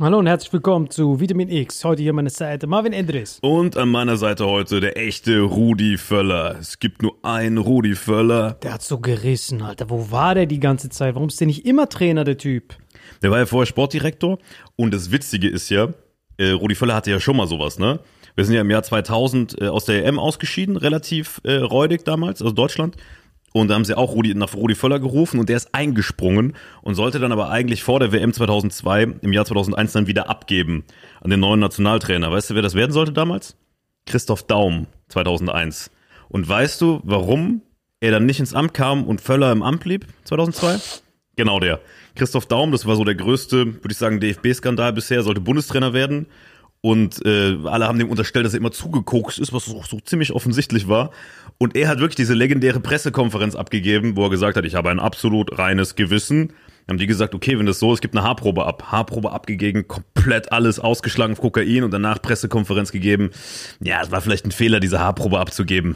Hallo und herzlich willkommen zu Vitamin X. Heute hier meine Seite Marvin Endres. Und an meiner Seite heute der echte Rudi Völler. Es gibt nur einen Rudi Völler. Der hat so gerissen, Alter. Wo war der die ganze Zeit? Warum ist der nicht immer Trainer, der Typ? Der war ja vorher Sportdirektor. Und das Witzige ist ja, äh, Rudi Völler hatte ja schon mal sowas, ne? Wir sind ja im Jahr 2000 äh, aus der EM ausgeschieden, relativ äh, räudig damals, also Deutschland. Und da haben sie auch Rudi, nach Rudi Völler gerufen und der ist eingesprungen und sollte dann aber eigentlich vor der WM 2002 im Jahr 2001 dann wieder abgeben an den neuen Nationaltrainer. Weißt du, wer das werden sollte damals? Christoph Daum 2001. Und weißt du, warum er dann nicht ins Amt kam und Völler im Amt blieb 2002? Genau der. Christoph Daum, das war so der größte, würde ich sagen, DFB-Skandal bisher, sollte Bundestrainer werden und äh, alle haben dem unterstellt, dass er immer zugekokst ist, was so, so ziemlich offensichtlich war. Und er hat wirklich diese legendäre Pressekonferenz abgegeben, wo er gesagt hat, ich habe ein absolut reines Gewissen. Dann haben die gesagt, okay, wenn das so ist, gibt eine Haarprobe ab. Haarprobe abgegeben, komplett alles ausgeschlagen auf Kokain und danach Pressekonferenz gegeben. Ja, es war vielleicht ein Fehler, diese Haarprobe abzugeben.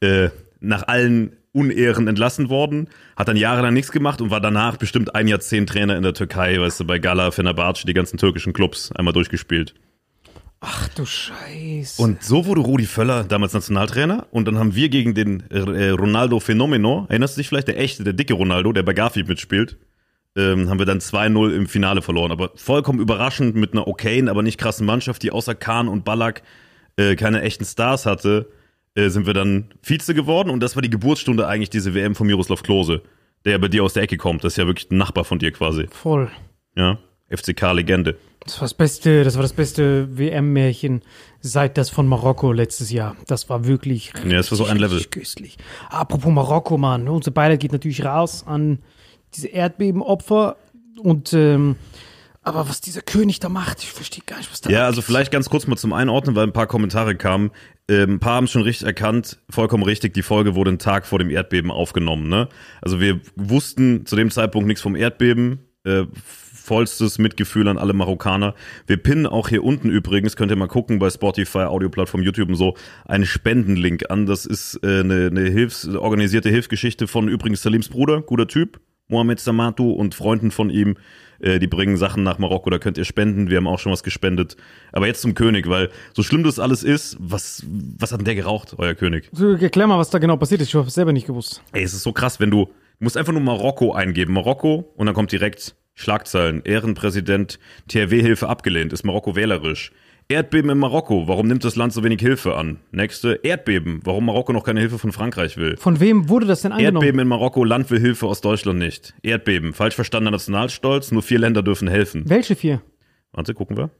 Äh, nach allen Unehren entlassen worden, hat dann jahrelang nichts gemacht und war danach bestimmt ein Jahrzehnt Trainer in der Türkei, weißt du, bei Gala, Fenerbahce, die ganzen türkischen Clubs einmal durchgespielt. Ach du Scheiße. Und so wurde Rudi Völler damals Nationaltrainer und dann haben wir gegen den äh, Ronaldo Fenomeno, erinnerst du dich vielleicht, der echte, der dicke Ronaldo, der bei Garfield mitspielt, ähm, haben wir dann 2-0 im Finale verloren. Aber vollkommen überraschend mit einer okayen, aber nicht krassen Mannschaft, die außer Kahn und Ballack äh, keine echten Stars hatte, äh, sind wir dann Vize geworden und das war die Geburtsstunde eigentlich diese WM von Miroslav Klose, der ja bei dir aus der Ecke kommt. Das ist ja wirklich ein Nachbar von dir quasi. Voll. Ja, FCK-Legende. Das war das beste, das war das beste WM-Märchen seit das von Marokko letztes Jahr. Das war wirklich Ja, das war so ein Level. richtig köstlich. Apropos Marokko, Mann. Unser Beileid geht natürlich raus an diese Erdbebenopfer und ähm, aber was dieser König da macht, ich verstehe gar nicht, was da Ja, also vielleicht ganz kurz mal zum Einordnen, weil ein paar Kommentare kamen. Ähm, ein paar haben schon richtig erkannt, vollkommen richtig, die Folge wurde einen Tag vor dem Erdbeben aufgenommen. Ne? Also wir wussten zu dem Zeitpunkt nichts vom Erdbeben. Äh, vollstes Mitgefühl an alle Marokkaner. Wir pinnen auch hier unten übrigens, könnt ihr mal gucken bei Spotify, Audioplattform, YouTube und so, einen Spendenlink an. Das ist äh, eine, eine Hilfs-, organisierte Hilfsgeschichte von übrigens Salims Bruder, guter Typ, Mohamed Samatu und Freunden von ihm. Äh, die bringen Sachen nach Marokko, da könnt ihr spenden. Wir haben auch schon was gespendet. Aber jetzt zum König, weil so schlimm das alles ist, was, was hat denn der geraucht, euer König? So, Erklär mal, was da genau passiert ist. Ich habe es selber nicht gewusst. Ey, es ist so krass, wenn du, du musst einfach nur Marokko eingeben. Marokko und dann kommt direkt Schlagzeilen. Ehrenpräsident THW-Hilfe abgelehnt. Ist Marokko wählerisch. Erdbeben in Marokko. Warum nimmt das Land so wenig Hilfe an? Nächste. Erdbeben. Warum Marokko noch keine Hilfe von Frankreich will. Von wem wurde das denn angenommen? Erdbeben in Marokko. Land will Hilfe aus Deutschland nicht. Erdbeben. Falsch verstandener Nationalstolz. Nur vier Länder dürfen helfen. Welche vier? Warte, gucken wir.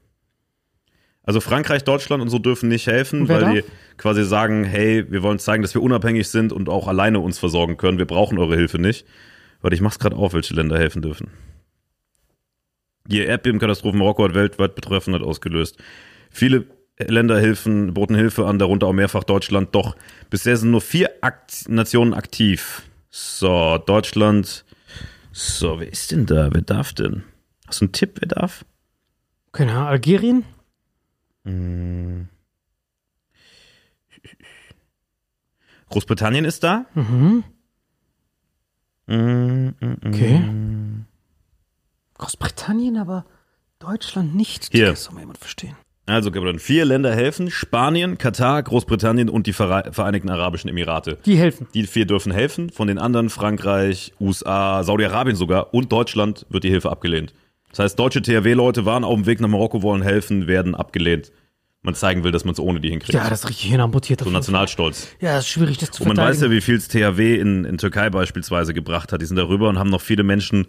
Also Frankreich, Deutschland und so dürfen nicht helfen, weil die darf? quasi sagen, hey, wir wollen zeigen, dass wir unabhängig sind und auch alleine uns versorgen können. Wir brauchen eure Hilfe nicht. Warte, ich mach's gerade auf, welche Länder helfen dürfen. Die Erdbebenkatastrophe Marokko hat weltweit Betroffenheit ausgelöst. Viele Länder helfen, boten Hilfe an, darunter auch mehrfach Deutschland. Doch bisher sind nur vier Akt Nationen aktiv. So, Deutschland. So, wer ist denn da? Wer darf denn? Hast du einen Tipp, wer darf? Keine Ahnung, Algerien? Großbritannien ist da. Mhm. Mm, mm, mm. Okay. Großbritannien, aber Deutschland nicht. Hier. Das soll mal jemand verstehen. Also, Gabriel, vier Länder helfen. Spanien, Katar, Großbritannien und die Vere- Vereinigten Arabischen Emirate. Die helfen. Die vier dürfen helfen. Von den anderen Frankreich, USA, Saudi-Arabien sogar und Deutschland wird die Hilfe abgelehnt. Das heißt, deutsche THW-Leute waren auf dem Weg nach Marokko, wollen helfen, werden abgelehnt. Man zeigen will, dass man es ohne die hinkriegt. Ja, das ist richtig hinamputiert. so Nationalstolz. Ja, das ist schwierig, das zu Und man weiß ja, wie viel es THW in, in Türkei beispielsweise gebracht hat. Die sind darüber und haben noch viele Menschen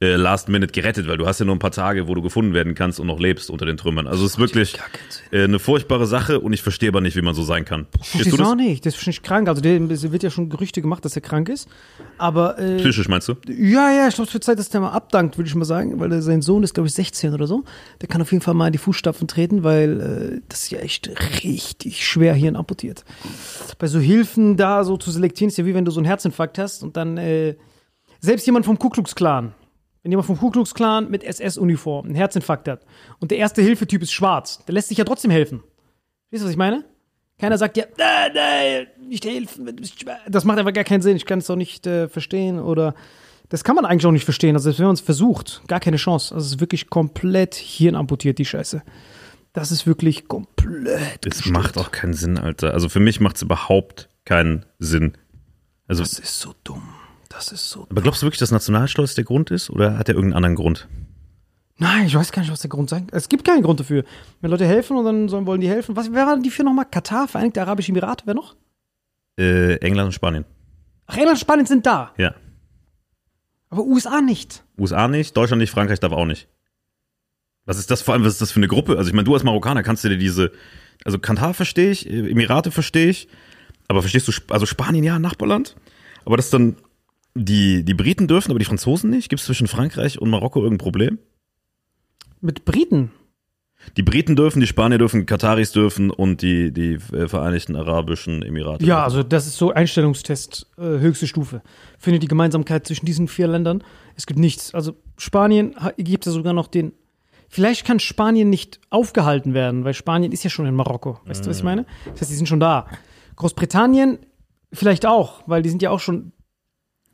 äh, last minute gerettet, weil du hast ja nur ein paar Tage, wo du gefunden werden kannst und noch lebst unter den Trümmern. Also es ist wirklich äh, eine furchtbare Sache und ich verstehe aber nicht, wie man so sein kann. Ich Verstehst du verstehe auch das? nicht. Das ist nicht krank. Also, der, es wird ja schon Gerüchte gemacht, dass er krank ist. Aber, äh, Psychisch meinst du? ja, ja, ich glaube, es wird Zeit, dass der mal abdankt, würde ich mal sagen. Weil sein Sohn ist, glaube ich, 16 oder so. Der kann auf jeden Fall mal in die Fußstapfen treten, weil äh, das ist ja echt richtig schwer hier amputiert. Bei so Hilfen da so zu selektieren, ist ja wie wenn du so einen Herzinfarkt hast und dann, äh, selbst jemand vom Ku Klux Klan, wenn jemand vom Ku Klux Klan mit SS-Uniform einen Herzinfarkt hat und der erste Hilfetyp ist schwarz, der lässt sich ja trotzdem helfen. Weißt du, was ich meine? Keiner sagt ja, nein, nein, nicht helfen, das macht einfach gar keinen Sinn. Ich kann es auch nicht äh, verstehen. Oder Das kann man eigentlich auch nicht verstehen. Also selbst wenn man es versucht, gar keine Chance. Also es ist wirklich komplett hirnamputiert, die Scheiße. Das ist wirklich komplett. Das gestört. macht auch keinen Sinn, Alter. Also für mich macht es überhaupt keinen Sinn. Also, Das ist so dumm. Das ist so aber glaubst du wirklich, dass Nationalstolz der Grund ist oder hat er irgendeinen anderen Grund? Nein, ich weiß gar nicht, was der Grund sein Es gibt keinen Grund dafür. Wenn Leute helfen und dann sollen, wollen die helfen. Was, wer waren die für nochmal? Katar, Vereinigte Arabische Emirate, wer noch? Äh, England und Spanien. Ach, England und Spanien sind da. Ja. Aber USA nicht. USA nicht, Deutschland nicht, Frankreich darf auch nicht. Was ist das vor allem, was ist das für eine Gruppe? Also ich meine, du als Marokkaner kannst du dir diese, also Katar verstehe ich, Emirate verstehe ich, aber verstehst du, also Spanien ja, Nachbarland, aber dass dann die, die Briten dürfen, aber die Franzosen nicht? Gibt es zwischen Frankreich und Marokko irgendein Problem? Mit Briten. Die Briten dürfen, die Spanier dürfen, Kataris dürfen und die, die äh, Vereinigten Arabischen Emirate. Ja, dürfen. also das ist so Einstellungstest, äh, höchste Stufe. Findet die Gemeinsamkeit zwischen diesen vier Ländern. Es gibt nichts. Also Spanien gibt ja sogar noch den. Vielleicht kann Spanien nicht aufgehalten werden, weil Spanien ist ja schon in Marokko. Weißt du, was ich meine? Das heißt, die sind schon da. Großbritannien vielleicht auch, weil die sind ja auch schon.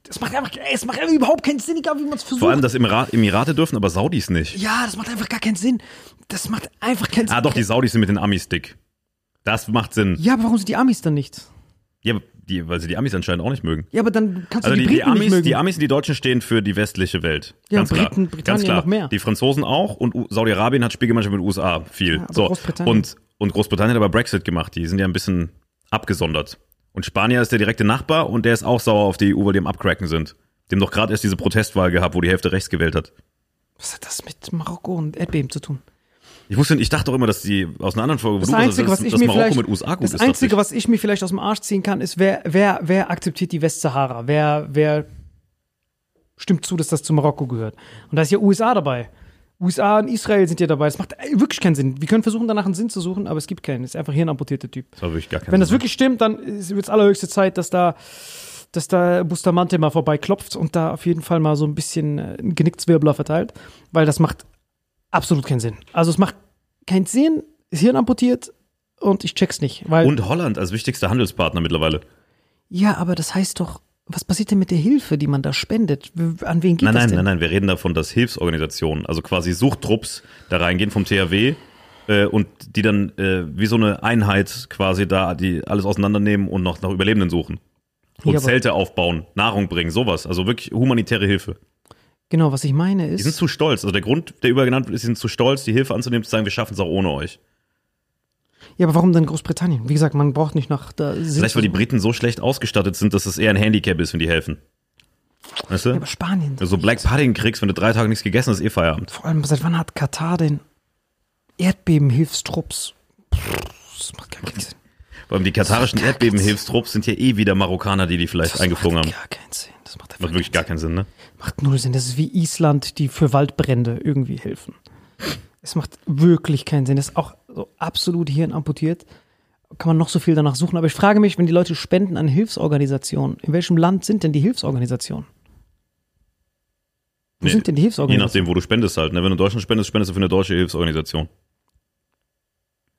Das macht einfach, ey, es macht einfach überhaupt keinen Sinn, egal wie man es versucht. Vor allem, dass Emirat, Emirate dürfen, aber Saudis nicht. ja, das macht einfach gar keinen Sinn. Das macht einfach keinen Sinn. Ah, doch, die Saudis sind mit den Amis dick. Das macht Sinn. Ja, aber warum sind die Amis dann nicht? Ja, die, weil sie die Amis anscheinend auch nicht mögen. Ja, aber dann kannst du Also die, die, die, Briten nicht Amis, mögen. die Amis und die Deutschen stehen für die westliche Welt. Ja, Ganz klar. Briten- Britannien Ganz klar. noch mehr. Die Franzosen auch und Saudi-Arabien hat Spielgemeinschaft mit den USA viel. aber so. Großbritannien- Und, und Großbritannien hat aber Brexit gemacht. Die sind ja ein bisschen abgesondert. Und Spanier ist der direkte Nachbar und der ist auch sauer auf die EU, weil die am Abcracken sind. Haben doch gerade erst diese Protestwahl gehabt, wo die Hälfte rechts gewählt hat. Was hat das mit Marokko und Erdbeben zu tun? Ich wusste, ich dachte auch immer, dass die aus einer anderen Folge, Das du Einzige, was ich mir Marokko vielleicht, mit USA gut das ist. Einzige, was ich mir vielleicht aus dem Arsch ziehen kann, ist, wer, wer, wer akzeptiert die Westsahara? Wer, wer stimmt zu, dass das zu Marokko gehört? Und da ist ja USA dabei. USA und Israel sind ja dabei. Das macht wirklich keinen Sinn. Wir können versuchen, danach einen Sinn zu suchen, aber es gibt keinen. Das ist einfach hier ein amputierter Typ. ich. Das war wirklich gar kein Wenn das Sinn. wirklich stimmt, dann wird es allerhöchste Zeit, dass da, dass da Bustamante mal vorbeiklopft und da auf jeden Fall mal so ein bisschen äh, einen Genickzwirbler verteilt, weil das macht absolut keinen Sinn. Also es macht keinen Sinn, ist Hirn amputiert und ich check's nicht, Und Holland als wichtigster Handelspartner mittlerweile. ja, aber das heißt doch, was passiert denn mit der Hilfe, die man da spendet? An wen geht Nein, das nein, denn? nein, nein, wir reden davon, dass Hilfsorganisationen, also quasi Suchttrupps, da reingehen vom THW äh, und die dann äh, wie so eine Einheit quasi da die alles auseinandernehmen und noch nach Überlebenden suchen. Und Ja, Zelte aufbauen, Nahrung bringen, sowas. Also wirklich humanitäre Hilfe. Genau, was ich meine Die sind ist, zu stolz. Also der Grund, der übergenannt wird, ist, sie sind zu stolz, die Hilfe anzunehmen, zu sagen, wir schaffen es auch ohne euch. Ja, aber warum denn Großbritannien? Wie gesagt, man braucht nicht nach da Vielleicht, weil die. Briten so schlecht ausgestattet sind, dass es eher ein Handicap ist, wenn die helfen. Weißt du? Ja, aber Spanien. Also Black Pudding kriegst, wenn du drei Tage nichts gegessen hast, ist eh Feierabend. Vor allem, seit wann hat Katar denn Erdbebenhilfstrupps? Das macht gar keinen Sinn. Vor allem die katarischen Erdbebenhilfstrupps sind ja eh wieder Marokkaner, die die vielleicht Das eingeflogen macht haben. gar keinen Sinn. Das macht, Macht wirklich gar keinen Sinn, ne? macht null Sinn. Das ist wie Island, die für Waldbrände irgendwie helfen. Es macht wirklich keinen Sinn. Das ist auch so absolut hirnamputiert. Kann man noch so viel danach suchen. Aber ich frage mich, wenn die Leute spenden an Hilfsorganisationen, in welchem Land sind denn die Hilfsorganisationen? Wo Nee, sind denn die Je Hilfsorganisationen? nachdem, wo du spendest halt. Ne? Wenn du in Deutschland spendest, spendest du für eine deutsche Hilfsorganisation.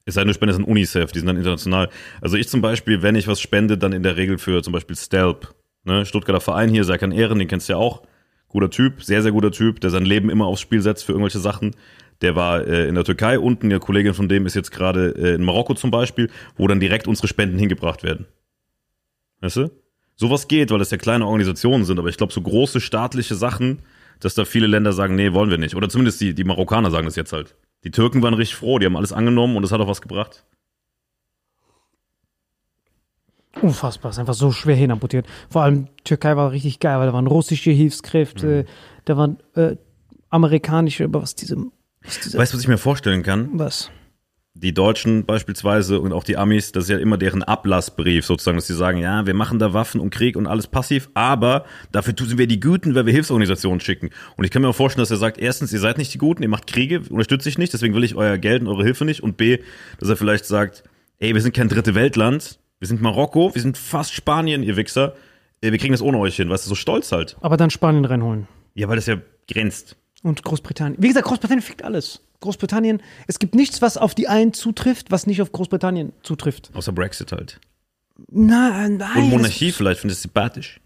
Es sei denn, du spendest an UNICEF, die sind dann international. Also ich zum Beispiel, wenn ich was spende, dann in der Regel für zum Beispiel Stelp. Ne? Stuttgarter Verein hier, Serkan Ehren, den kennst du ja auch. Guter Typ, sehr, sehr guter Typ, der sein Leben immer aufs Spiel setzt für irgendwelche Sachen. Der war äh, in der Türkei unten, eine Kollegin von dem ist jetzt gerade äh, in Marokko zum Beispiel, wo dann direkt unsere Spenden hingebracht werden. Weißt du? Sowas geht, weil das ja kleine Organisationen sind, aber ich glaube, so große staatliche Sachen, dass da viele Länder sagen, nee, wollen wir nicht. Oder zumindest die, die Marokkaner sagen das jetzt halt. Die Türken waren richtig froh, die haben alles angenommen und das hat auch was gebracht. Unfassbar, ist einfach so schwer hinamputiert. Vor allem Türkei war richtig geil, weil da waren russische Hilfskräfte, da waren äh, amerikanische, aber was diese, Weißt du, was ich mir vorstellen kann? was? Die Deutschen beispielsweise und auch die Amis, das ist ja immer deren Ablassbrief sozusagen, dass sie sagen, ja, wir machen da Waffen und Krieg und alles passiv, aber dafür tun wir die Guten, weil wir Hilfsorganisationen schicken. Und ich kann mir auch vorstellen, dass er sagt, erstens, ihr seid nicht die Guten, ihr macht Kriege, unterstützt ich nicht, deswegen will ich euer Geld und eure Hilfe nicht. Und B, dass er vielleicht sagt, ey, wir sind kein dritte Weltland, wir sind Marokko, wir sind fast Spanien, ihr Wichser, äh, wir kriegen das ohne euch hin, weißt du, so stolz halt. Aber dann Spanien reinholen. Ja, weil das ja grenzt. Und Großbritannien. Wie gesagt, Großbritannien fickt alles. Großbritannien, es gibt nichts, was auf die einen zutrifft, was nicht auf Großbritannien zutrifft. Außer Brexit halt. Nein, nein. Und Monarchie vielleicht, finde ich sympathisch.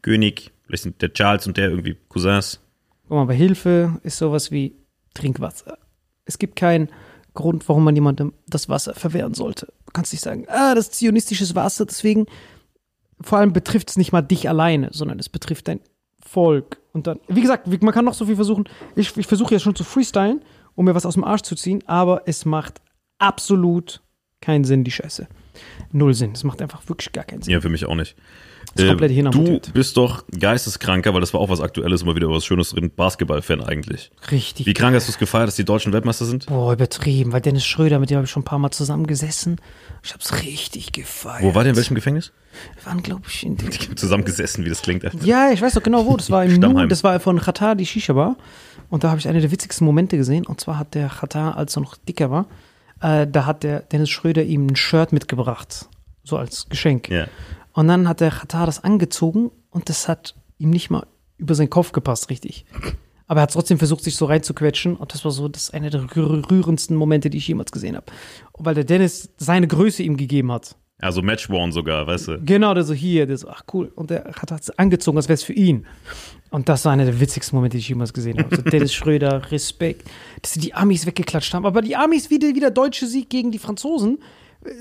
König, vielleicht sind der Charles und der irgendwie Cousins. Guck mal, bei Hilfe ist sowas wie Trinkwasser. Es gibt keinen Grund, warum man jemandem das Wasser verwehren sollte. Du kannst nicht sagen, ah, das ist zionistisches Wasser, deswegen, vor allem betrifft es nicht mal dich alleine, sondern es betrifft dein Volk. Und dann, wie gesagt, man kann noch so viel versuchen. Ich, ich versuche jetzt schon zu freestylen, um mir was aus dem Arsch zu ziehen, aber es macht absolut keinen Sinn, die Scheiße. Null Sinn. Es macht einfach wirklich gar keinen Sinn. Ja, für mich auch nicht. ist komplett du hirnamputiert. bist doch geisteskranker, weil das war auch was Aktuelles, immer wieder was Schönes drin. Basketball-Fan eigentlich. Richtig. Wie krank hast du es gefeiert, dass die deutschen Weltmeister sind? Boah, übertrieben, weil Dennis Schröder, mit dem habe ich schon ein paar Mal zusammengesessen. Ich hab's richtig gefeiert. Wo war der, in welchem Gefängnis? Wir waren, glaube ich, in dem Zusammengesessen, wie das klingt. Alter. Ja, ich weiß doch genau wo. Das war im Stammheim. Nu, das war von Qatar, die Shisha-Bar. Und da habe ich eine der witzigsten Momente gesehen. Und zwar hat der Qatar, als er noch dicker war, äh, da hat der Dennis Schröder ihm ein Shirt mitgebracht. So als Geschenk. Ja. Und dann hat der Qatar das angezogen und das hat ihm nicht mal über seinen Kopf gepasst, richtig. Aber er hat trotzdem versucht, sich so reinzuquetschen. Und das war so das ist einer der rühr- rührendsten Momente, die ich jemals gesehen habe. Weil der Dennis seine Größe ihm gegeben hat. Also Matchworn sogar, weißt du. Genau, der so hier, der so, ach cool. Und der hat es angezogen, als wäre es für ihn. Und das war einer der witzigsten Momente, die ich jemals gesehen habe. So Dennis Schröder, Respekt, dass sie die Amis weggeklatscht haben. Aber die Amis, wieder, wieder deutsche Sieg gegen die Franzosen.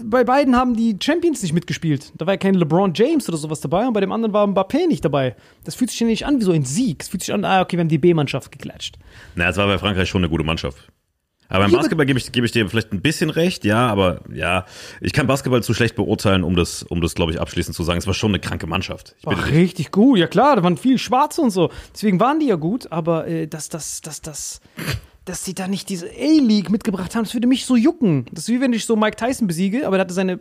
Bei beiden haben die Champions nicht mitgespielt. Da war ja kein LeBron James oder sowas dabei und bei dem anderen war Mbappé nicht dabei. Das fühlt sich ja nicht an wie so ein Sieg. Es fühlt sich an, ah, okay, wir haben die B-Mannschaft geklatscht. Na, es war bei Frankreich schon eine gute Mannschaft. Aber im Ja, Basketball gebe ich, gebe ich dir vielleicht ein bisschen recht, ja, aber ja, ich kann Basketball zu schlecht beurteilen, um das, um das, glaube ich, abschließend zu sagen. Es war schon eine kranke Mannschaft. Ich Ach, richtig gut, ja klar, da waren viele Schwarze und so. Deswegen waren die ja gut, aber äh, dass, dass, dass, dass, dass sie da nicht diese A-League mitgebracht haben, das würde mich so jucken. Das ist wie wenn ich so Mike Tyson besiege, aber der hatte seine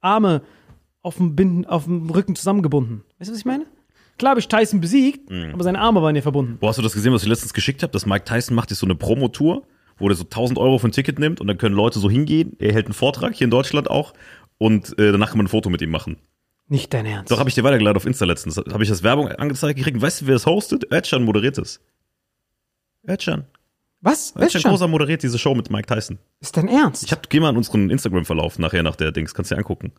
Arme auf dem, Binden, auf dem Rücken zusammengebunden. Weißt du, was ich meine? Klar habe ich Tyson besiegt, aber seine Arme waren ja verbunden. Wo hast du das gesehen, was ich letztens geschickt habe? Dass Mike Tyson macht jetzt so eine Promotour, wo der so 1000 Euro für ein Ticket nimmt und dann können Leute so hingehen. Er hält einen Vortrag, hier in Deutschland auch, und äh, danach kann man ein Foto mit ihm machen. Nicht dein Ernst. Doch, habe ich dir weitergeladen auf Insta letztens. Habe ich das Werbung angezeigt gekriegt. Weißt du, wer das hostet? Özcan moderiert es. Özcan. was? Özcan? Kosa moderiert diese Show mit Mike Tyson. Ist dein Ernst? Ich hab, geh mal in unseren Instagram-Verlauf nachher nach der Dings, kannst du dir angucken.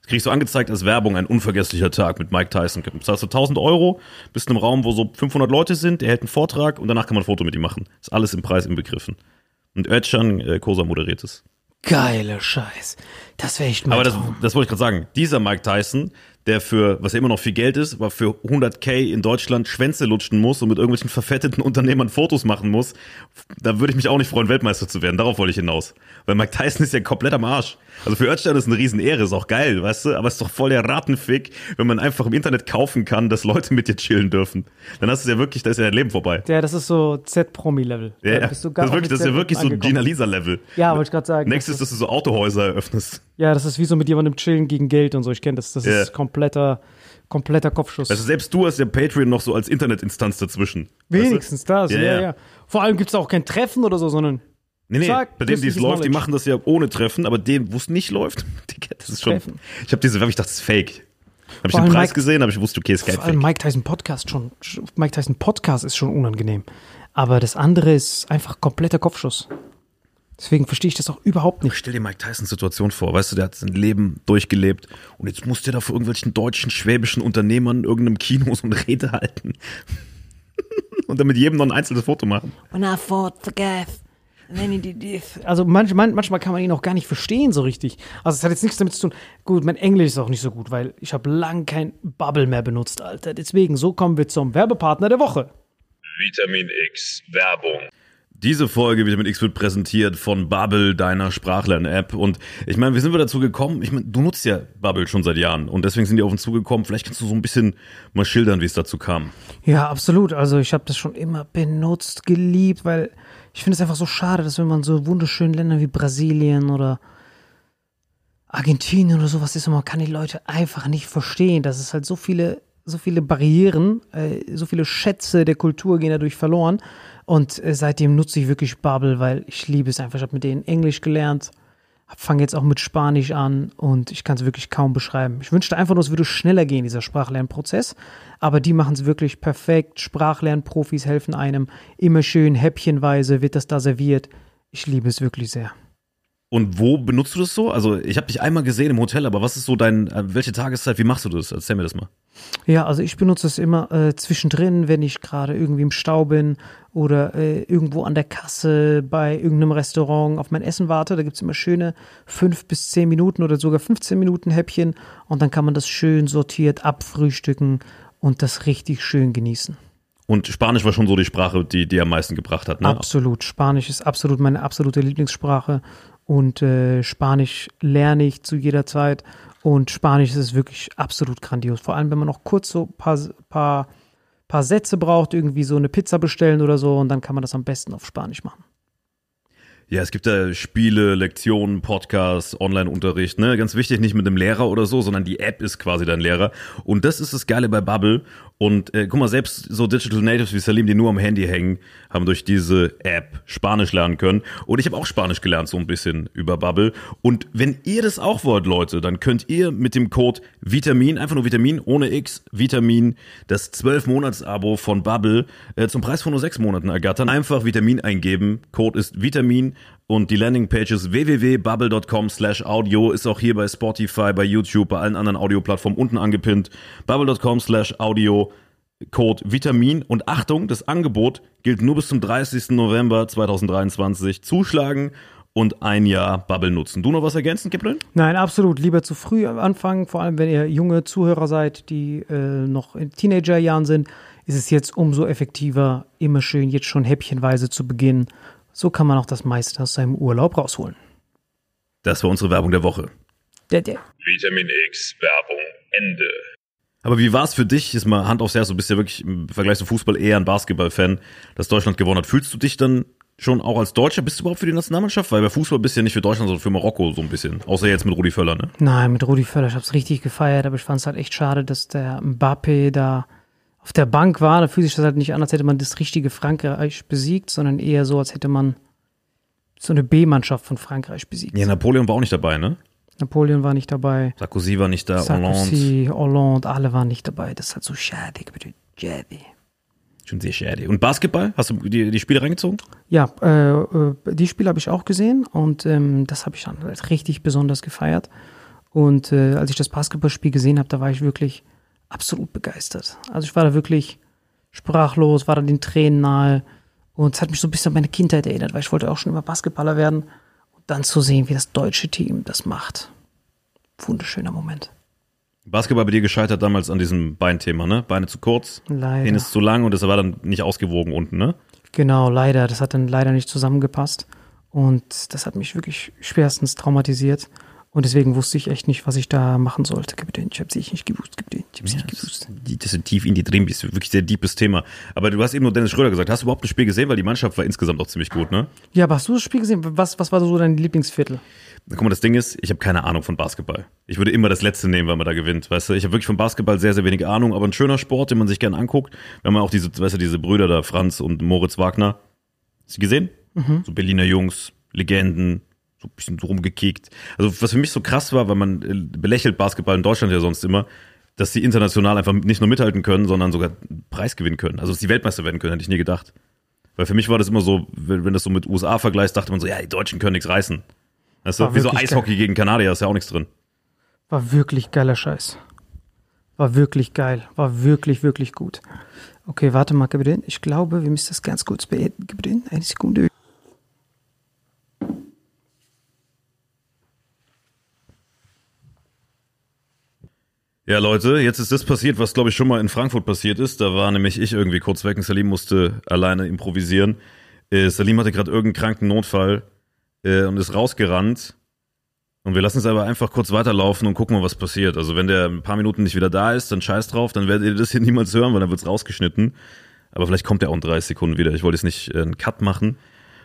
Das kriegst du angezeigt als Werbung, ein unvergesslicher Tag mit Mike Tyson. Zahlst du 1000 Euro, bist in einem Raum, wo so 500 Leute sind, er hält einen Vortrag und danach kann man ein Foto mit ihm machen. Ist alles im Preis inbegriffen. Und Özcan äh, Kosa moderiert es. Geiler Scheiß. Das wäre echt mein Aber das, das wollte ich gerade sagen. Dieser Mike Tyson, der für, was ja immer noch viel Geld ist, aber für 100k in Deutschland Schwänze lutschen muss und mit irgendwelchen verfetteten Unternehmern Fotos machen muss, da würde ich mich auch nicht freuen, Weltmeister zu werden. Darauf wollte ich hinaus. Weil Mike Tyson ist ja komplett am Arsch. Also für Özcan ist eine Riesenehre, ist auch geil, weißt du? Aber es ist doch voll der Rattenfick, wenn man einfach im Internet kaufen kann, dass Leute mit dir chillen dürfen. Dann hast du ja wirklich, da ist ja dein Leben vorbei. Ja, das ist so Z-Promi-Level. Ja, Da bist du das, ganz ist wirklich, das ist ja wirklich so ein angekommen. Gina Lisa-Level. Ja, wollte ich gerade sagen. Nächstes, das dass du so Autohäuser eröffnest. Ja, das ist wie so mit jemandem chillen gegen Geld und so. Ich kenne das. Das Ja. ist kompletter, kompletter Kopfschuss. Also selbst du hast ja Patreon noch so als Internetinstanz dazwischen. Weißt du? Wenigstens das, Ja, ja, ja. ja. Vor allem gibt es auch kein Treffen oder so, sondern Nee, nee, Zack, bei denen, die es läuft, die machen das ja ohne Treffen, aber dem, wo es nicht läuft, das ist schon. Treffen. Ich habe diese Werbung, ich dachte, das ist fake. Habe ich den Preis Mike- gesehen, aber ich wusste, okay, ist kein vor allem Fake. Mike Tyson Podcast schon. Mike Tyson Podcast ist schon unangenehm. Aber das andere ist einfach kompletter Kopfschuss. Deswegen verstehe ich das auch überhaupt nicht. Stell dir Mike Tysons Situation vor, weißt du, der hat sein Leben durchgelebt und jetzt muss der da vor irgendwelchen deutschen, schwäbischen Unternehmern in irgendeinem Kino so eine Rede halten. und dann mit jedem noch ein einzelnes Foto machen. When I fought did this. Also manch, man, manchmal kann man ihn auch gar nicht verstehen so richtig. Also es hat jetzt nichts damit zu tun. Gut, mein Englisch ist auch nicht so gut, weil ich habe lang kein Bubble mehr benutzt, Alter. Deswegen, so kommen wir zum Werbepartner der Woche. Vitamin X Werbung. Diese Folge Vitamin X wird präsentiert von Bubble, deiner Sprachlern-App. Und ich meine, wie sind wir dazu gekommen? Ich meine, du nutzt ja Bubble schon seit Jahren und deswegen sind die auf uns zugekommen. Vielleicht kannst du so ein bisschen mal schildern, wie es dazu kam. Ja, absolut. Also ich habe das schon immer benutzt, geliebt, weil ich finde es einfach so schade, dass wenn man so wunderschönen Ländern wie Brasilien oder Argentinien oder sowas ist und man kann die Leute einfach nicht verstehen. Das ist halt so viele, so viele Barrieren, äh, so viele Schätze der Kultur gehen dadurch verloren. Und äh, seitdem nutze ich wirklich Bubble, weil ich liebe es einfach. Ich habe mit denen Englisch gelernt, fange jetzt auch mit Spanisch an und ich kann es wirklich kaum beschreiben. Ich wünschte einfach nur, es würde schneller gehen, dieser Sprachlernprozess. Aber die machen es wirklich perfekt. Sprachlernprofis helfen einem immer schön häppchenweise, wird das da serviert. Ich liebe es wirklich sehr. Und wo benutzt du das so? Also ich habe dich einmal gesehen im Hotel, aber was ist so dein, äh, welche Tageszeit, wie machst du das? Erzähl mir das mal. Ja, also ich benutze es immer äh, zwischendrin, wenn ich gerade irgendwie im Stau bin oder äh, irgendwo an der Kasse bei irgendeinem Restaurant auf mein Essen warte. Da gibt es immer schöne fünf bis zehn Minuten oder sogar 15 Minuten Häppchen und dann kann man das schön sortiert abfrühstücken und das richtig schön genießen. Und Spanisch war schon so die Sprache, die dir am meisten gebracht hat, ne? Absolut. Spanisch ist absolut meine absolute Lieblingssprache und äh, Spanisch lerne ich zu jeder Zeit und Spanisch ist wirklich absolut grandios. Vor allem, wenn man noch kurz so ein paar, paar, paar Sätze braucht, irgendwie so eine Pizza bestellen oder so und dann kann man das am besten auf Spanisch machen. Ja, es gibt da Spiele, Lektionen, Podcasts, Online-Unterricht, ne? Ganz wichtig, nicht mit einem Lehrer oder so, sondern die App ist quasi dein Lehrer. Und das ist das Geile bei Bubble. Und äh, guck mal, selbst so Digital Natives wie Salim, die nur am Handy hängen, haben durch diese App Spanisch lernen können. Und ich habe auch Spanisch gelernt, so ein bisschen über Bubble. Und wenn ihr das auch wollt, Leute, dann könnt ihr mit dem Code Vitamin, einfach nur Vitamin, ohne X, Vitamin, das 12-Monats-Abo von Bubble äh, zum Preis von nur sechs Monaten ergattern. Einfach Vitamin eingeben. Code ist Vitamin und die Landingpage ist www.bubble.com slash audio, ist auch hier bei Spotify, bei YouTube, bei allen anderen Audioplattformen unten angepinnt. Bubble.com slash audio, Code Vitamin. Und Achtung, das Angebot gilt nur bis zum 30. November 2023. Zuschlagen und ein Jahr Bubble nutzen. Du noch was ergänzen, Kipling? Nein, absolut. Lieber zu früh anfangen, vor allem wenn ihr junge Zuhörer seid, die äh, noch in Teenagerjahren sind, ist es jetzt umso effektiver, immer schön jetzt schon häppchenweise zu beginnen. So kann man auch das meiste aus seinem Urlaub rausholen. Das war unsere Werbung der Woche. Der, der. Vitamin X Werbung Ende. Aber wie war es für dich? Ist mal Hand aufs Herz, du bist ja wirklich im Vergleich zu Fußball eher ein Basketball-Fan, dass Deutschland gewonnen hat. Fühlst du dich dann schon auch als Deutscher? Bist du überhaupt für die Nationalmannschaft? Weil bei Fußball bist du ja nicht für Deutschland, sondern für Marokko so ein bisschen. Außer jetzt mit Rudi Völler, ne? Nein, mit Rudi Völler, ich hab's richtig gefeiert, aber ich fand es halt echt schade, dass der Mbappé da auf der Bank war. Da fühlt sich das halt nicht an, als hätte man das richtige Frankreich besiegt, sondern eher so, als hätte man so eine B-Mannschaft von Frankreich besiegt. Ja, Napoleon war auch nicht dabei, ne? Napoleon war nicht dabei. Sarkozy war nicht da, Sarkozy, Hollande. Hollande, alle waren nicht dabei. Das ist halt so schade. Schade. Schon sehr schade. Und Basketball? Hast du die, die Spiele reingezogen? Ja, äh, äh, die Spiele habe ich auch gesehen und ähm, das habe ich dann halt richtig besonders gefeiert. Und äh, als ich das Basketballspiel gesehen habe, da war ich wirklich absolut begeistert. Also ich war da wirklich sprachlos, war da den Tränen nahe und es hat mich so ein bisschen an meine Kindheit erinnert, weil ich wollte auch schon immer Basketballer werden dann zu sehen, wie das deutsche Team das macht. Wunderschöner Moment. Basketball bei dir gescheitert damals an diesem Beinthema, ne? Beine zu kurz, Leider. Penis zu lang und das war dann nicht ausgewogen unten, ne? Genau, leider. Das hat dann leider nicht zusammengepasst. Und das hat mich wirklich schwerstens traumatisiert. Und deswegen wusste ich echt nicht, was ich da machen sollte. Kapitän, ich habe es nicht gewusst. Kapitän, ich habe es Ja, nicht gewusst. die- das ist tief in die drin bist, wirklich sehr deepes Thema. Aber du hast eben nur Dennis Schröder gesagt. Hast du überhaupt das Spiel gesehen? Weil die Mannschaft war insgesamt auch ziemlich gut, ne? Ja, aber hast du das Spiel gesehen? Was, was war so dein Lieblingsviertel? Guck mal, das Ding ist, ich habe keine Ahnung von Basketball. Ich würde immer das Letzte nehmen, weil man da gewinnt. Weißt du, ich habe wirklich von Basketball sehr, sehr wenig Ahnung, aber ein schöner Sport, den man sich gerne anguckt. Wenn man auch diese, weißt du, diese Brüder da, Franz und Moritz Wagner. Hast du gesehen? So Berliner Jungs, Legenden, so ein bisschen so rumgekickt. Also was für mich so krass war, weil man äh, belächelt Basketball in Deutschland ja sonst immer, dass die international einfach nicht nur mithalten können, sondern sogar einen Preis gewinnen können. Also dass die Weltmeister werden können, hätte ich nie gedacht. Weil für mich war das immer so, wenn, wenn das so mit USA vergleichst, dachte man so, ja, die Deutschen können nichts reißen. Weißt du, wie so Eishockey gegen Kanadier, ist ja auch nichts drin. War wirklich geiler Scheiß. War wirklich geil. War wirklich, wirklich gut. Okay, warte mal, Kapitän. Ich glaube, wir müssen das ganz kurz beenden, Kapitän. Eine Sekunde. Ja, Leute, jetzt ist das passiert, was glaube ich schon mal in Frankfurt passiert ist. Da war nämlich ich irgendwie kurz weg und Salim musste alleine improvisieren. Äh, Salim hatte gerade irgendeinen kranken Notfall äh, und ist rausgerannt. Und wir lassen es aber einfach kurz weiterlaufen und gucken mal, was passiert. Also wenn der ein paar Minuten nicht wieder da ist, dann scheiß drauf, dann werdet ihr das hier niemals hören, weil dann wird's rausgeschnitten. Aber vielleicht kommt er auch in 30 Sekunden wieder. Ich wollte jetzt nicht äh, einen Cut machen,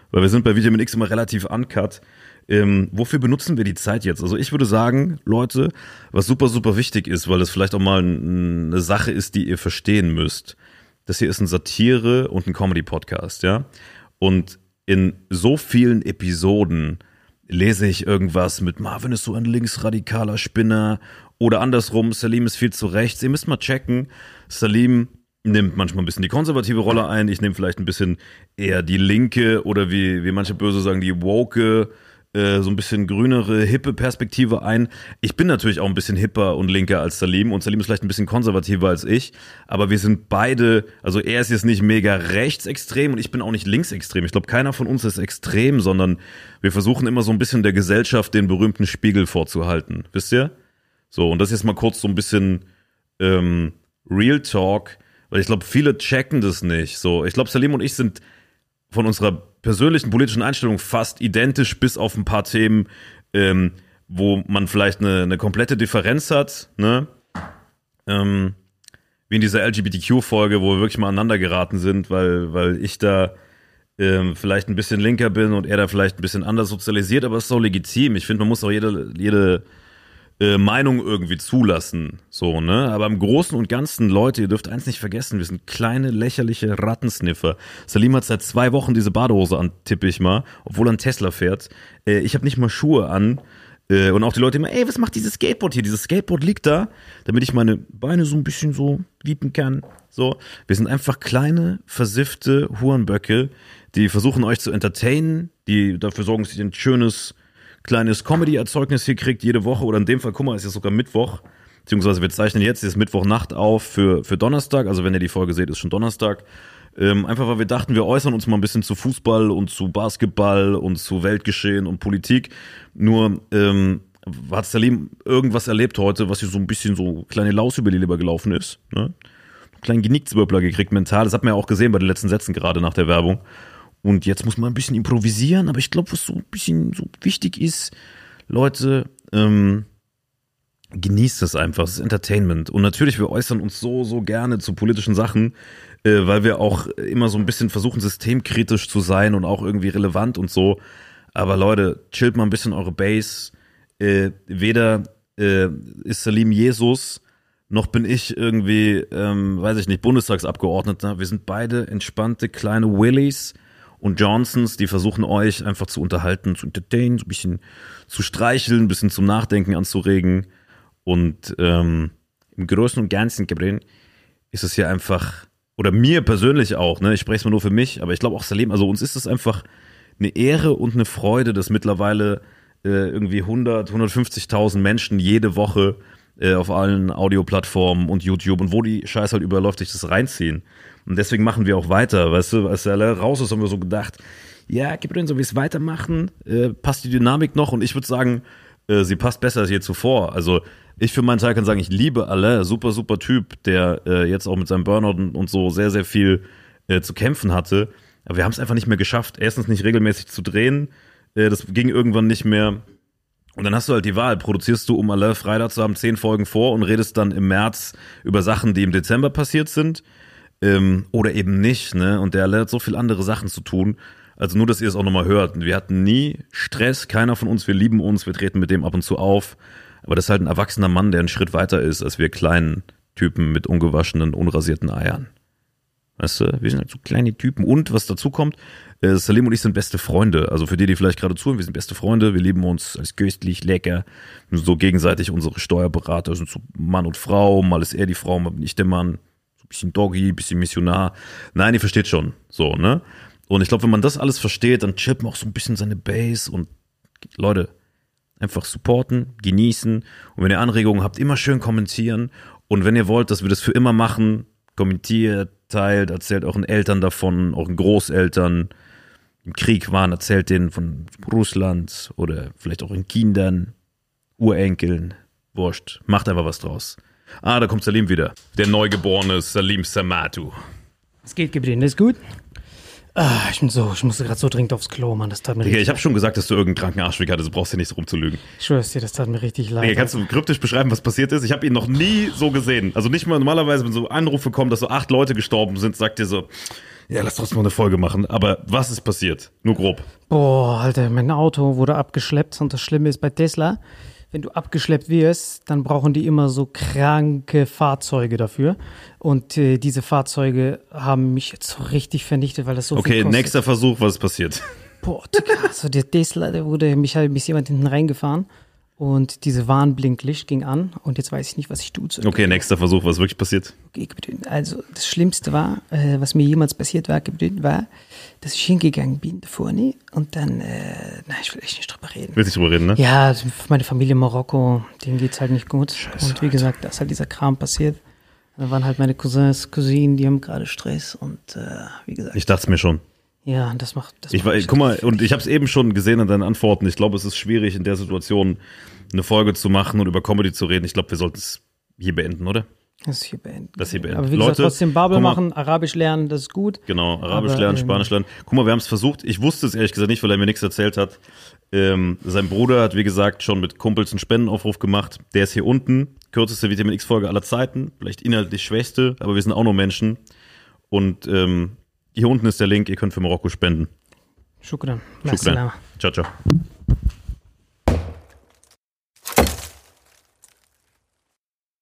weil wir sind bei Vitamin X immer relativ uncut. Ähm, wofür benutzen wir die Zeit jetzt? Also ich würde sagen, Leute, was super, super wichtig ist, weil es vielleicht auch mal eine Sache ist, die ihr verstehen müsst. Das hier ist ein Satire- und ein Comedy-Podcast, ja? Und in so vielen Episoden lese ich irgendwas mit Marvin ist so ein linksradikaler Spinner oder andersrum, Salim ist viel zu rechts. Ihr müsst mal checken, Salim nimmt manchmal ein bisschen die konservative Rolle ein, ich nehme vielleicht ein bisschen eher die linke oder wie, wie manche böse sagen, die woke äh, so ein bisschen grünere, hippe Perspektive ein. Ich bin natürlich auch ein bisschen hipper und linker als Salim und Salim ist vielleicht ein bisschen konservativer als ich, aber wir sind beide, also er ist jetzt nicht mega rechtsextrem und ich bin auch nicht linksextrem. Ich glaube, keiner von uns ist extrem, sondern wir versuchen immer so ein bisschen der Gesellschaft den berühmten Spiegel vorzuhalten. Wisst ihr? So, und das jetzt mal kurz so ein bisschen ähm, Real Talk, weil ich glaube, viele checken das nicht. So, ich glaube, Salim und ich sind von unserer persönlichen politischen Einstellung fast identisch, bis auf ein paar Themen, ähm, wo man vielleicht eine, eine komplette Differenz hat, ne? Ähm, wie in dieser LGBTQ-Folge, wo wir wirklich mal aneinander geraten sind, weil, weil ich da ähm, vielleicht ein bisschen linker bin und er da vielleicht ein bisschen anders sozialisiert, aber es ist auch legitim. Ich finde, man muss auch jede, jede äh, Meinung irgendwie zulassen. So, ne? Aber im Großen und Ganzen, Leute, ihr dürft eins nicht vergessen, wir sind kleine, lächerliche Rattensniffer. Salim hat seit zwei Wochen diese Badehose an, tippe ich mal, obwohl er einen Tesla fährt. Äh, ich habe nicht mal Schuhe an. Äh, und auch die Leute immer, ey, was macht dieses Skateboard hier? Dieses Skateboard liegt da, damit ich meine Beine so ein bisschen so wippen kann. So, wir sind einfach kleine, versiffte Hurenböcke, die versuchen euch zu entertainen, die dafür sorgen, dass ihr ein schönes, kleines Comedy-Erzeugnis hier kriegt jede Woche oder in dem Fall, guck mal, ist ja sogar Mittwoch, beziehungsweise wir zeichnen jetzt, ist Mittwochnacht auf für, für Donnerstag, also wenn ihr die Folge seht, ist schon Donnerstag. Ähm, einfach weil wir dachten, wir äußern uns mal ein bisschen zu Fußball und zu Basketball und zu Weltgeschehen und Politik. Nur ähm, hat Salim irgendwas erlebt heute, was hier so ein bisschen so kleine Laus über die Leber gelaufen ist. Ne? Einen kleinen Genickzwirbler gekriegt mental. Das hat man ja auch gesehen bei den letzten Sätzen gerade nach der Werbung. Und jetzt muss man ein bisschen improvisieren, aber ich glaube, was so ein bisschen so wichtig ist, Leute, ähm, genießt es einfach, es ist Entertainment. Und natürlich, wir äußern uns so, so gerne zu politischen Sachen, äh, weil wir auch immer so ein bisschen versuchen, systemkritisch zu sein und auch irgendwie relevant und so. Aber Leute, chillt mal ein bisschen eure Base. Äh, weder äh, ist Salim Jesus, noch bin ich irgendwie, ähm, weiß ich nicht, Bundestagsabgeordneter. Wir sind beide entspannte kleine Willies und Johnsons, die versuchen euch einfach zu unterhalten, zu entertainen, so ein bisschen zu streicheln, ein bisschen zum Nachdenken anzuregen. Und ähm, im Großen und Ganzen, Gabriel, ist es hier einfach, oder mir persönlich auch, ne, ich spreche es mal nur für mich, aber ich glaube auch Salim, also uns ist es einfach eine Ehre und eine Freude, dass mittlerweile äh, irgendwie 100, 150.000 Menschen jede Woche äh, auf allen Audioplattformen und YouTube und wo die Scheiß halt überall läuft, sich das reinziehen. Und deswegen machen wir auch weiter, weißt du, als er raus ist, haben wir so gedacht, ja, gib so wie es weitermachen, äh, passt die Dynamik noch und ich würde sagen, äh, sie passt besser als je zuvor. Also ich für meinen Teil kann sagen, ich liebe alle, super, super Typ, der äh, jetzt auch mit seinem Burnout und, und so sehr, sehr viel äh, zu kämpfen hatte. Aber wir haben es einfach nicht mehr geschafft, erstens nicht regelmäßig zu drehen, äh, das ging irgendwann nicht mehr. Und dann hast du halt die Wahl, produzierst du, um alle Freitag zu haben, zehn Folgen vor und redest dann im März über Sachen, die im Dezember passiert sind ähm, oder eben nicht, ne? Und der hat so viel andere Sachen zu tun. Also nur, dass ihr es auch nochmal hört. Wir hatten nie Stress, keiner von uns, wir lieben uns, wir treten mit dem ab und zu auf. Aber das ist halt ein erwachsener Mann, der einen Schritt weiter ist, als wir kleinen Typen mit ungewaschenen, unrasierten Eiern. Weißt du, wir sind halt so kleine Typen. Und was dazu kommt, äh, Salim und ich sind beste Freunde. Also für die, die vielleicht gerade zuhören, wir sind beste Freunde, wir lieben uns als köstlich, lecker. So gegenseitig unsere Steuerberater sind so Mann und Frau, mal ist er die Frau, mal bin ich der Mann bisschen Doggy, bisschen Missionar. Nein, ihr versteht schon. So, ne? Und ich glaube, wenn man das alles versteht, dann chippt man auch so ein bisschen seine Base und Leute, einfach supporten, genießen. Und wenn ihr Anregungen habt, immer schön kommentieren. Und wenn ihr wollt, dass wir das für immer machen, kommentiert, teilt, erzählt euren Eltern davon, euren Großeltern, im Krieg waren, erzählt denen von Russland oder vielleicht auch in Kindern, Urenkeln, wurscht. Macht einfach was draus. Ah, da kommt Salim wieder. Der neugeborene Salim Samatu. Es geht, Gabriel, ist gut. Ah, ich bin so, ich musste gerade so dringend aufs Klo, Mann. Das tat mir Digga, richtig ich habe schon gesagt, dass du irgendeinen kranken Arschweg hattest. Du brauchst dir nicht so rumzulügen. Ich schwör's dir, das tat mir richtig leid. Digga, kannst du kryptisch beschreiben, was passiert ist? Ich habe ihn noch nie so gesehen. Also nicht mal normalerweise, wenn so Anrufe kommen, dass so acht Leute gestorben sind, sagt ihr so, ja, lass trotzdem mal eine Folge machen. Aber was ist passiert? Nur grob. Boah, Alter, mein Auto wurde abgeschleppt und das Schlimme ist bei Tesla, wenn du abgeschleppt wirst, dann brauchen die immer so kranke Fahrzeuge dafür. Und äh, diese Fahrzeuge haben mich jetzt so richtig vernichtet, weil das so Okay, viel kostet. nächster Versuch, was ist passiert? Boah, Digga, also der Tesla, der wurde, mich hat mich jemand hinten reingefahren Und diese Warnblinklicht ging an und jetzt weiß ich nicht, was ich tue. zu- Okay, nächster Versuch, was wirklich passiert. Okay, Also das Schlimmste war, äh, was mir jemals passiert war, war, dass ich hingegangen bin vorne und dann, äh, nein, ich will echt nicht drüber reden. Willst nicht drüber reden, ne? Ja, meine Familie in Marokko, denen geht's halt nicht gut. und wie gesagt, da ist halt dieser Kram passiert. Da waren halt meine Cousins, Cousinen, die haben gerade Stress und äh, wie gesagt, Ich dachte es mir schon. Ja, das macht das Ich macht mich guck mal, und ich habe es eben schon gesehen an deinen Antworten. Ich glaube, es ist schwierig in der Situation eine Folge zu machen und über Comedy zu reden. Ich glaube, wir sollten es hier beenden, oder? Das hier beenden. Das hier beenden. Aber wie gesagt, Leute, trotzdem Babel mal. machen, Arabisch lernen, das ist gut. Genau, Arabisch Aber, lernen, ähm, Spanisch lernen. Guck mal, wir haben es versucht. Ich wusste es ehrlich gesagt nicht, weil er mir nichts erzählt hat. Ähm, sein Bruder hat, wie gesagt, schon mit Kumpels einen Spendenaufruf gemacht. Der ist hier unten. Kürzeste Vitamin X-Folge aller Zeiten. Vielleicht inhaltlich schwächste, aber wir sind auch nur Menschen. Und ähm, hier unten ist der Link. Ihr könnt für Marokko spenden. Shukran. Shukran. Ciao, ciao.